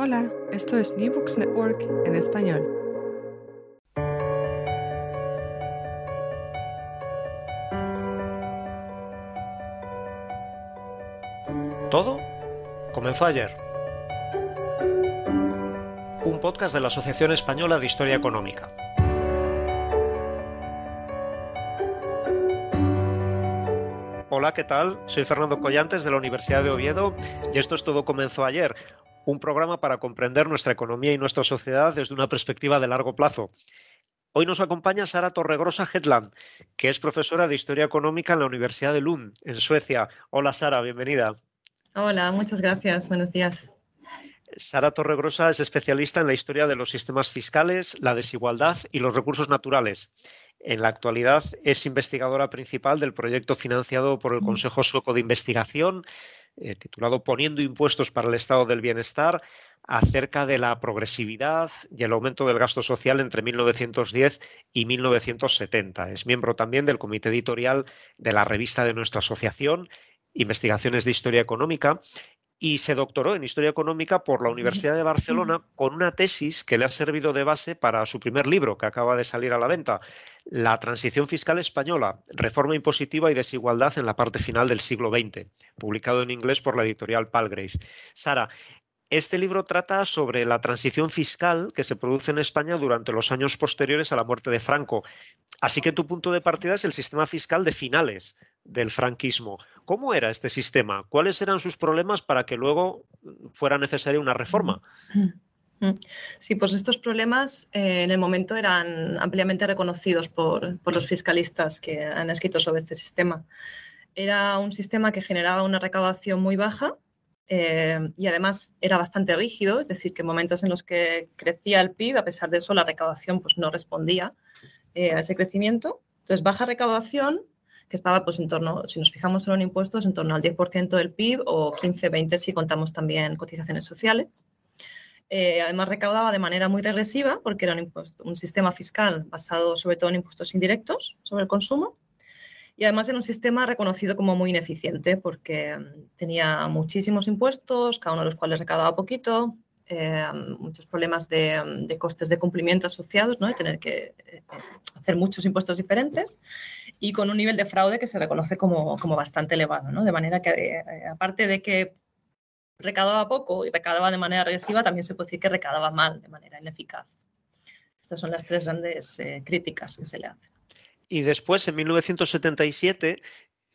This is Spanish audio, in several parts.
Hola, esto es New Books Network en español. Todo comenzó ayer. Un podcast de la Asociación Española de Historia Económica. Hola, ¿qué tal? Soy Fernando Collantes de la Universidad de Oviedo y esto es Todo comenzó ayer, un programa para comprender nuestra economía y nuestra sociedad desde una perspectiva de largo plazo. Hoy nos acompaña Sara Torregrosa Hetland, que es profesora de Historia Económica en la Universidad de Lund, en Suecia. Hola Sara, bienvenida. Hola, muchas gracias. Buenos días. Sara Torregrosa es especialista en la historia de los sistemas fiscales, la desigualdad y los recursos naturales. En la actualidad es investigadora principal del proyecto financiado por el Consejo Sueco de Investigación, eh, titulado Poniendo impuestos para el Estado del Bienestar, acerca de la progresividad y el aumento del gasto social entre 1910 y 1970. Es miembro también del comité editorial de la revista de nuestra asociación, Investigaciones de Historia Económica, y se doctoró en Historia Económica por la Universidad de Barcelona con una tesis que le ha servido de base para su primer libro, que acaba de salir a la venta, La Transición Fiscal Española, Reforma Impositiva y Desigualdad en la parte final del siglo XX, publicado en inglés por la editorial Palgrave. Sara, este libro trata sobre la transición fiscal que se produce en España durante los años posteriores a la muerte de Franco. Así que tu punto de partida es el sistema fiscal de finales del franquismo. ¿Cómo era este sistema? ¿Cuáles eran sus problemas para que luego fuera necesaria una reforma? Sí, pues estos problemas eh, en el momento eran ampliamente reconocidos por, por los fiscalistas que han escrito sobre este sistema. Era un sistema que generaba una recaudación muy baja eh, y además era bastante rígido, es decir, que en momentos en los que crecía el PIB, a pesar de eso, la recaudación pues, no respondía eh, a ese crecimiento. Entonces, baja recaudación, que estaba pues, en torno, si nos fijamos en los impuestos, en torno al 10% del PIB o 15-20% si contamos también cotizaciones sociales. Eh, además, recaudaba de manera muy regresiva porque era un, impuesto, un sistema fiscal basado sobre todo en impuestos indirectos sobre el consumo y además era un sistema reconocido como muy ineficiente porque mm, tenía muchísimos impuestos, cada uno de los cuales recaudaba poquito, eh, muchos problemas mm, de, costes de cumplimiento asociados, ¿no? de tener que eh, hacer muchos impuestos diferentes y con un nivel de fraude que se reconoce como, como bastante elevado. ¿no? De manera que, eh, aparte de que recaudaba poco y recaudaba de manera regresiva, también se puede decir que recaudaba mal, de manera ineficaz. Estas son las tres grandes críticas que se le hacen. Y después, en 1977,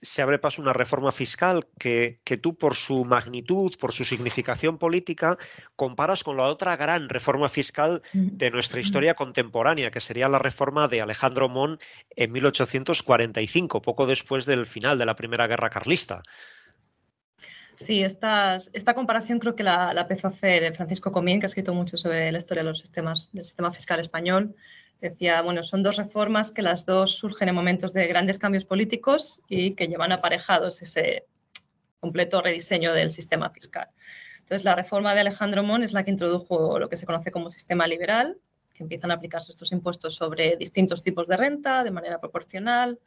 se abre paso una reforma fiscal que, que, tú, por su magnitud, por su significación política, comparas con la otra gran reforma fiscal de nuestra historia contemporánea, que sería la reforma de Alejandro Mon en 1845, poco después del final de la Primera Guerra Carlista. Sí, esta comparación creo que la, la, empezó a hacer Francisco Comín, que ha escrito mucho sobre la historia de los sistemas, del sistema fiscal español. Decía, bueno, son dos reformas que las dos surgen en momentos de grandes cambios políticos y que llevan aparejados ese completo rediseño del sistema fiscal. Entonces, la reforma de Alejandro Mon es la que introdujo lo que se conoce como sistema liberal, que empiezan a aplicarse estos impuestos sobre distintos tipos de renta de manera proporcional,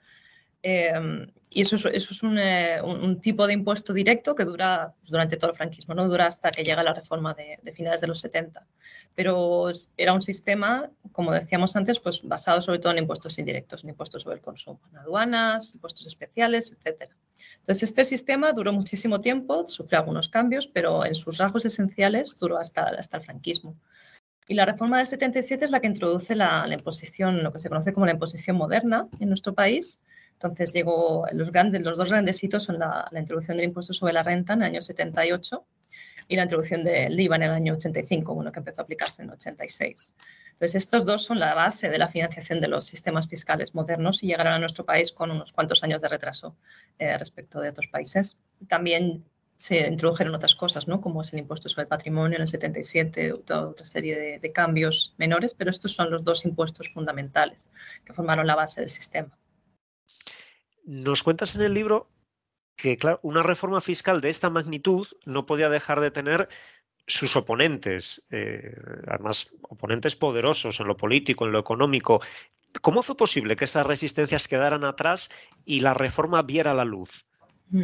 Em, y eso es, eh, un, tipo de impuesto directo que dura pues, durante todo el franquismo, no dura hasta que llega la reforma de, finales de los 70. Pero era un sistema, como decíamos antes, pues basado sobre todo en impuestos indirectos, en impuestos sobre el consumo, en aduanas, impuestos especiales, etc. Entonces, este sistema duró muchísimo tiempo, sufrió algunos cambios, pero en sus rasgos esenciales duró hasta, hasta el franquismo. Y la reforma del 77 es la que introduce la, la imposición, lo que se conoce como la imposición moderna en nuestro país, entonces llegó, los, dos grandes hitos son la, introducción del impuesto sobre la renta en el año 78 y la introducción del IVA en el año 85, bueno, que empezó a aplicarse en el 86. Entonces, estos dos son la base de la financiación de los sistemas fiscales modernos y llegaron a nuestro país con unos cuantos años de retraso eh, respecto de otros países. También se introdujeron otras cosas, ¿no? como es el impuesto sobre el patrimonio en el 77, otra, otra serie de, de cambios menores, pero estos son los dos impuestos fundamentales que formaron la base del sistema. Nos cuentas en el libro que, claro, una reforma fiscal de esta magnitud no podía dejar de tener sus oponentes, eh, además oponentes poderosos en lo político, en lo económico. ¿Cómo fue posible que estas resistencias quedaran atrás y la reforma viera la luz? Mm.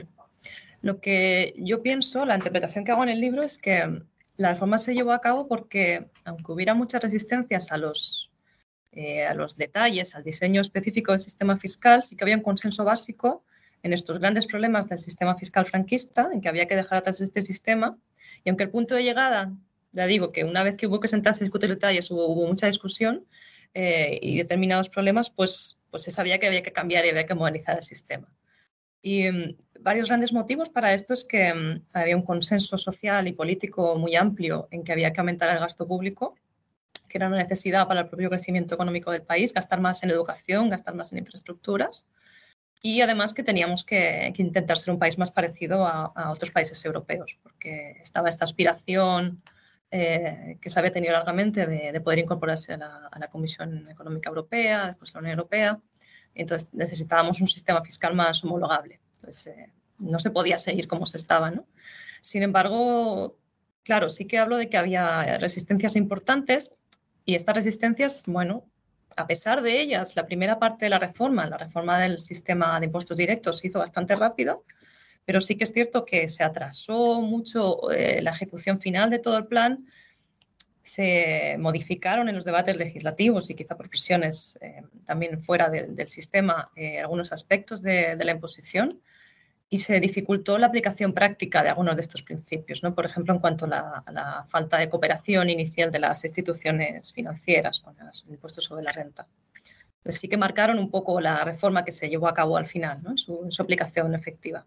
Lo que yo pienso, la interpretación que hago en el libro es que la reforma se llevó a cabo porque, aunque hubiera muchas resistencias a los eh, a los detalles, al diseño específico del sistema fiscal, sí que había un consenso básico en estos grandes problemas del sistema fiscal franquista, en que había que dejar atrás este sistema. Y aunque el punto de llegada, ya digo que una vez que hubo que sentarse a discutir detalles hubo, mucha discusión eh, y determinados problemas, pues, pues se sabía que había que cambiar y había que modernizar el sistema. Y mm, varios grandes motivos para esto es que mm, había un consenso social y político muy amplio en que había que aumentar el gasto público que era una necesidad para el propio crecimiento económico del país, gastar más en educación, gastar más en infraestructuras. Y además que teníamos que, intentar ser un país más parecido a, otros países europeos, porque estaba esta aspiración eh, que se había tenido largamente de, poder incorporarse a la, Comisión Económica Europea, después a la Unión Europea. Entonces necesitábamos un sistema fiscal más homologable. Entonces eh, no se podía seguir como se estaba. ¿no? Sin embargo, claro, sí que hablo de que había resistencias importantes y estas resistencias, bueno, a pesar de ellas, la primera parte de la reforma, la reforma del sistema de impuestos directos, se hizo bastante rápido, pero sí que es cierto que se atrasó mucho eh, la ejecución final de todo el plan, se modificaron en los debates legislativos y quizá por presiones eh, también fuera del sistema eh, algunos aspectos de, de la imposición y se dificultó la aplicación práctica de algunos de estos principios, ¿no? por ejemplo, en cuanto a la, falta de cooperación inicial de las instituciones financieras con los impuestos sobre la renta. Pues sí que marcaron un poco la reforma que se llevó a cabo al final, ¿no? su aplicación efectiva.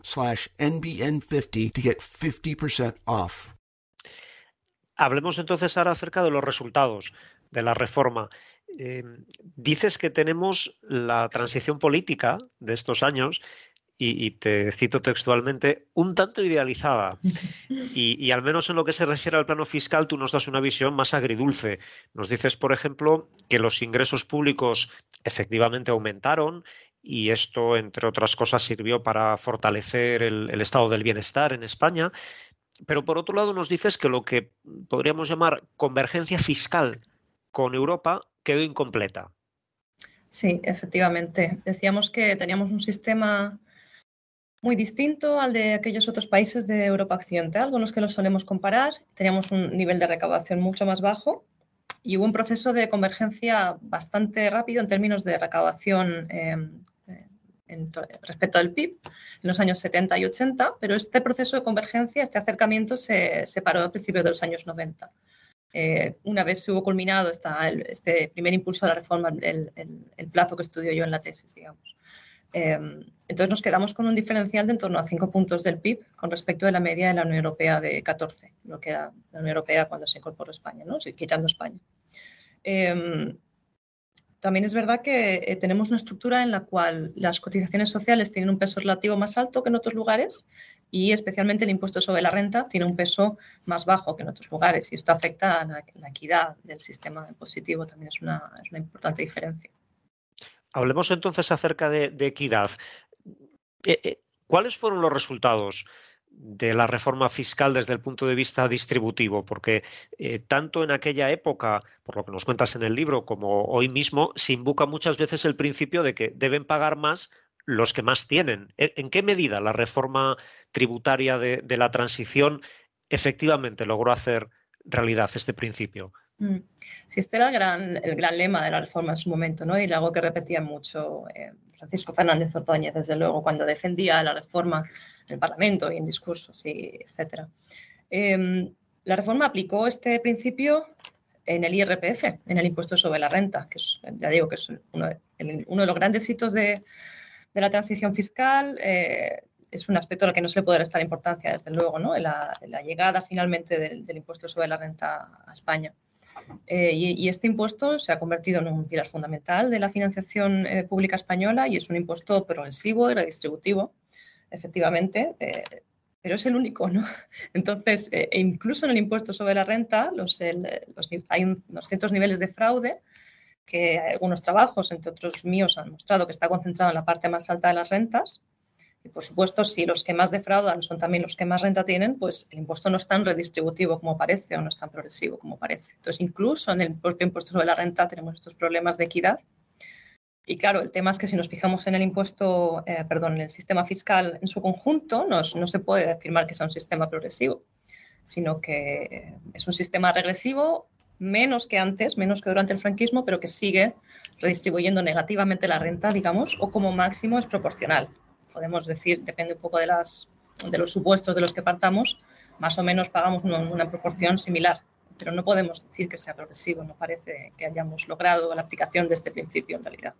slash NBN50 to get 50% off. Hablemos entonces ahora acerca de los resultados de la reforma. Eh, dices que tenemos la transición política de estos años y, te cito textualmente, un tanto idealizada. Y, y, al menos en lo que se refiere al plano fiscal, tú nos das una visión más agridulce. Nos dices, por ejemplo, que los ingresos públicos efectivamente aumentaron y esto, entre otras cosas, sirvió para fortalecer el, estado del bienestar en España. Pero por otro lado nos dices que lo que podríamos llamar convergencia fiscal con Europa quedó incompleta. Sí, efectivamente. Decíamos que teníamos un sistema muy distinto al de aquellos otros países de Europa Occidental con los que los solemos comparar. Teníamos un nivel de recaudación mucho más bajo y hubo un proceso de convergencia bastante rápido en términos de recaudación em, respecto al PIB en los años 70 y 80, pero este proceso de convergencia, este acercamiento se, paró a principios de los años 90. Eh, una vez se hubo culminado este primer impulso de la reforma, el, plazo que estudio yo en la tesis, digamos. Em, entonces nos quedamos con un diferencial de en torno a 5 puntos del PIB con respecto de la media de la Unión Europea de 14, lo que era la Unión Europea cuando se incorporó España, ¿no? quitando España. Em, también es verdad que eh, tenemos una estructura en la cual las cotizaciones sociales tienen un peso relativo más alto que en otros lugares y especialmente el impuesto sobre la renta tiene un peso más bajo que en otros lugares y esto afecta a la, equidad del sistema impositivo, también es una, es una importante diferencia. Hablemos entonces acerca de, equidad. Eh, eh, ¿Cuáles fueron los resultados de la reforma fiscal desde el punto de vista distributivo? Porque eh, tanto en aquella época, por lo que nos cuentas en el libro, como hoy mismo, se invoca muchas veces el principio de que deben pagar más los que más tienen. ¿En qué medida la reforma tributaria de, de la transición efectivamente logró hacer realidad este principio? Mm. Sí, este era el gran, el gran lema de la reforma en su momento, ¿no? Y algo que repetía mucho eh, Francisco Fernández Ordóñez, desde luego, cuando defendía la reforma en el Parlamento y en discursos, y etc. Em, la reforma aplicó este principio en el IRPF, en el impuesto sobre la renta, que es, ya digo que es uno de, los grandes hitos de, la transición fiscal. Eh, es un aspecto al que no se le puede restar importancia, desde luego, ¿no? la, la llegada finalmente del impuesto sobre la renta a España. Eh, y, este impuesto se ha convertido en un pilar fundamental de la financiación eh, pública española y es un impuesto progresivo y redistributivo, efectivamente, eh, pero es el único, ¿no? Entonces, e incluso en el impuesto sobre la renta hay unos ciertos niveles de fraude que algunos trabajos, entre otros míos, han mostrado que está concentrado en la parte más alta de las rentas y por supuesto, si los que más defraudan son también los que más renta tienen, pues el impuesto no es tan redistributivo como parece o no es tan progresivo como parece. Entonces, incluso en el propio impuesto sobre la renta tenemos estos problemas de equidad. Y claro, el tema es que si nos fijamos en el impuesto, eh, perdón, en el sistema fiscal en su conjunto, no, no se puede afirmar que sea un sistema progresivo, sino que es un sistema regresivo menos que antes, menos que durante el franquismo, pero que sigue redistribuyendo negativamente la renta, digamos, o como máximo es proporcional podemos decir, depende un poco de, las, de los supuestos de los que partamos, más o menos pagamos una, proporción similar, pero no podemos decir que sea progresivo, no parece que hayamos logrado la aplicación de este principio en realidad.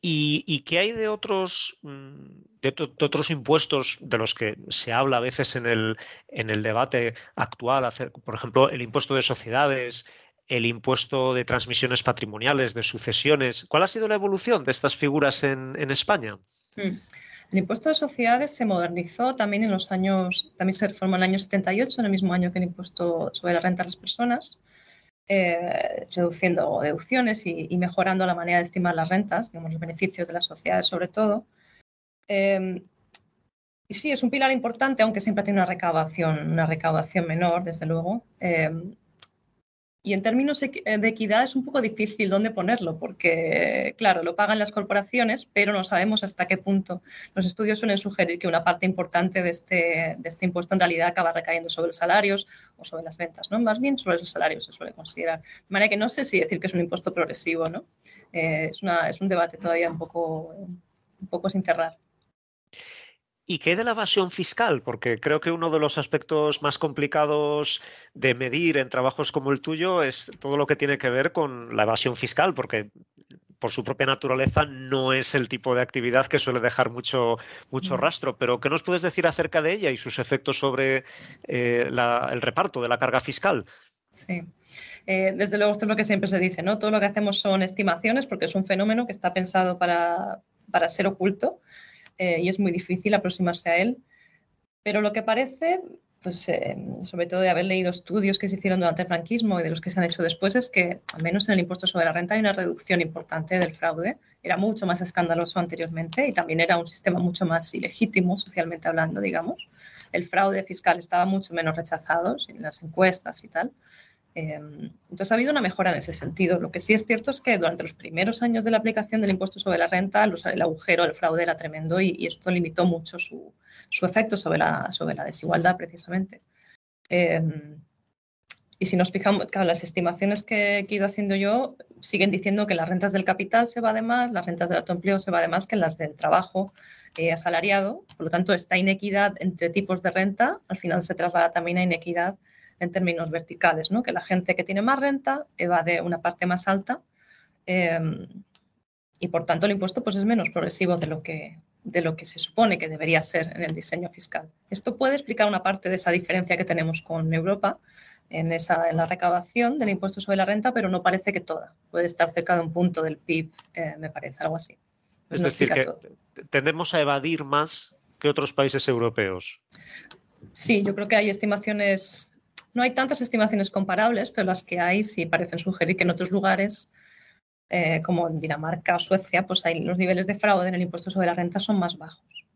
¿Y, qué hay de otros, mm, de, otros impuestos de los que se habla a veces en el, en el debate actual? por ejemplo, el impuesto de sociedades, el impuesto de transmisiones patrimoniales, de sucesiones. ¿Cuál ha sido la evolución de estas figuras en, en España? Mm. El impuesto de sociedades se modernizó también en los años, también se reformó en el año 78, en el mismo año que el impuesto sobre la renta de las personas, eh, reduciendo deducciones y, mejorando la manera de estimar las rentas, digamos, los beneficios de las sociedades sobre todo. Em, y sí, es un pilar importante, aunque siempre tiene una recaudación, una recaudación menor, desde luego. Em, y en términos de equidad es un poco difícil dónde ponerlo, porque, claro, lo pagan las corporaciones, pero no sabemos hasta qué punto. Los estudios suelen sugerir que una parte importante de este, de este impuesto en realidad acaba recayendo sobre los salarios o sobre las ventas, ¿no? Más bien sobre los salarios se suele considerar. De manera que no sé si decir que es un impuesto progresivo, ¿no? Eh, es, una, es un debate todavía un poco, un poco sin cerrar. ¿Y qué de la evasión fiscal? Porque creo que uno de los aspectos más complicados de medir en trabajos como el tuyo es todo lo que tiene que ver con la evasión fiscal, porque por su propia naturaleza no es el tipo de actividad que suele dejar mucho, mucho mm. rastro. Pero, ¿qué nos puedes decir acerca de ella y sus efectos sobre eh, el reparto de la carga fiscal? Sí. Eh, desde luego, esto es lo que siempre se dice, ¿no? Todo lo que hacemos son estimaciones porque es un fenómeno que está pensado para, para ser oculto. Eh, y es muy difícil aproximarse a él. Pero lo que parece, pues, eh, sobre todo de haber leído estudios que se hicieron durante el franquismo y de los que se han hecho después, es que, al menos en el impuesto sobre la renta, hay una reducción importante del fraude. Era mucho más escandaloso anteriormente y también era un sistema mucho más ilegítimo, socialmente hablando, digamos. El fraude fiscal estaba mucho menos rechazado en las encuestas y tal. Em, entonces ha habido una mejora en ese sentido. Lo que sí es cierto es que durante los primeros años de la aplicación del impuesto sobre la renta, el agujero, el fraude era tremendo y, esto limitó mucho su, efecto sobre la, sobre la desigualdad precisamente. Em, y si nos fijamos, claro, las estimaciones que, he ido haciendo yo siguen diciendo que las rentas del capital se va de más, las rentas del autoempleo se va de más que las del trabajo eh, asalariado. Por lo tanto, esta inequidad entre tipos de renta al final se traslada también a inequidad en términos verticales, ¿no? que la gente que tiene más renta evade una parte más alta em, y por tanto el impuesto pues, es menos progresivo de lo que, de lo que se supone que debería ser en el diseño fiscal. Esto puede explicar una parte de esa diferencia que tenemos con Europa en, esa, en la recaudación del impuesto sobre la renta, pero no parece que toda. Puede estar cerca de un punto del PIB, eh, me parece, algo así. Es decir, que tendemos a evadir más que otros países europeos. Sí, yo creo que hay estimaciones, no hay tantas estimaciones comparables, pero las que hay sí parecen sugerir que en otros lugares eh, como en Dinamarca o Suecia, pues hay, los niveles de fraude en el impuesto sobre la renta son más bajos.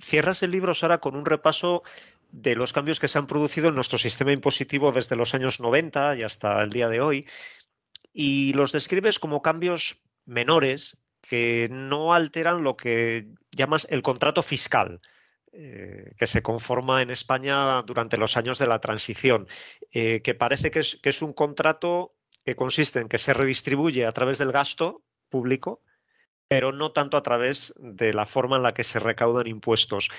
Cierras el libro, Sara, con un repaso de los cambios que se han producido en nuestro sistema impositivo desde los años 90 y hasta el día de hoy, y los describes como cambios menores que no alteran lo que llamas el contrato fiscal. Eh, que se conforma en España durante los años de la transición, eh, que parece que es, que es un contrato que consiste en que se redistribuye a través del gasto público, pero no tanto a través de la forma en la que se recaudan impuestos.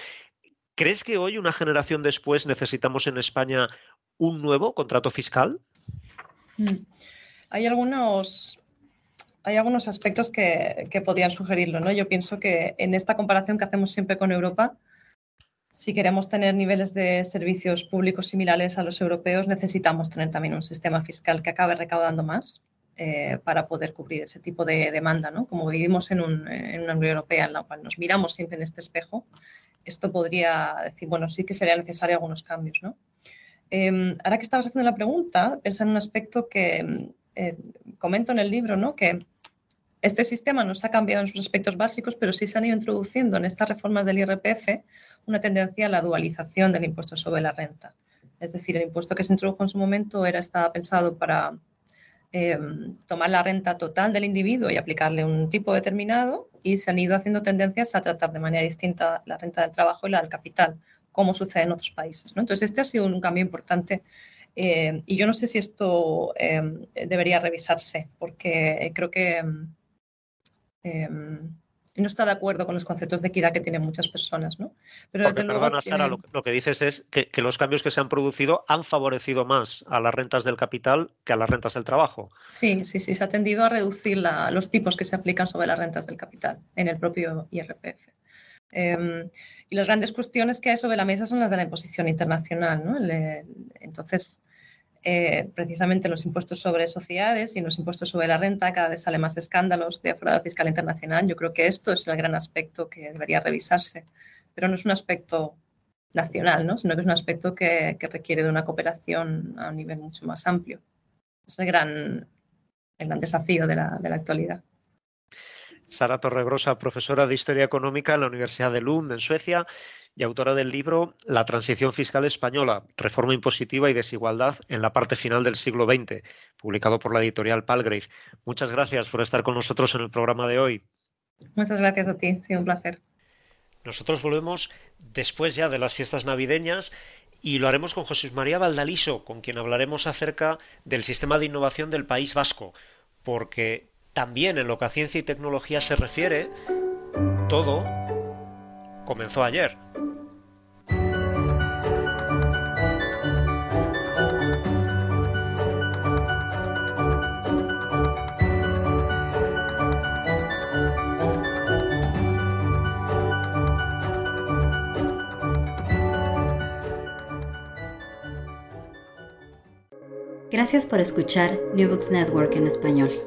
¿Crees que hoy, una generación después, necesitamos en España un nuevo contrato fiscal? Mm. Hay algunos, hay algunos aspectos que, que, podrían sugerirlo. ¿no? Yo pienso que en esta comparación que hacemos siempre con Europa, si queremos tener niveles de servicios públicos similares a los europeos, necesitamos tener también un sistema fiscal que acabe recaudando más eh, para poder cubrir ese tipo de demanda. ¿no? Como vivimos en, en, una Unión Europea en la cual nos miramos siempre en este espejo, esto podría decir, bueno, sí que sería necesario algunos cambios. ¿no? Eh, ahora que estabas haciendo la pregunta, es en un aspecto que eh, comento en el libro, ¿no? que este sistema no se ha cambiado en sus aspectos básicos, pero sí se han ido introduciendo en estas reformas del IRPF una tendencia a la dualización del impuesto sobre la renta. Es decir, el impuesto que se introdujo en su momento era, estaba pensado para eh, tomar la renta total del individuo y aplicarle un tipo determinado y se han ido haciendo tendencias a tratar de manera distinta la renta del trabajo y la del capital, como sucede en otros países. Entonces, este ha sido un cambio importante eh, y yo no sé si esto eh, debería revisarse, porque creo que Em, no está de acuerdo con los conceptos de equidad que tienen muchas personas, ¿no? Pero Porque, perdona, Sara, lo, que dices es que, los cambios que se han producido han favorecido más a las rentas del capital que a las rentas del trabajo. Sí, sí, sí, se ha tendido a reducir los tipos que se aplican sobre las rentas del capital en el propio IRPF. Em, y las grandes cuestiones que hay sobre la mesa son las de la imposición internacional, ¿no? entonces, eh, precisamente los impuestos sobre sociedades y los impuestos sobre la renta, cada vez sale más escándalos de fraude fiscal internacional. Yo creo que esto es el gran aspecto que debería revisarse, pero no es un aspecto nacional, ¿no? sino que es un aspecto que, requiere de una cooperación a un nivel mucho más amplio. Es el gran, el gran desafío de la, de la actualidad. Sara Torregrosa, profesora de Historia Económica en la Universidad de Lund, en Suecia, y autora del libro La transición fiscal española, reforma impositiva y desigualdad en la parte final del siglo XX, publicado por la editorial Palgrave. Muchas gracias por estar con nosotros en el programa de hoy. Muchas gracias a ti, ha sido un placer. Nosotros volvemos después ya de las fiestas navideñas y lo haremos con José María Valdaliso, con quien hablaremos acerca del sistema de innovación del País Vasco, porque también en lo que a ciencia y tecnología se refiere, todo comenzó ayer. Gracias por escuchar New Books Network en español.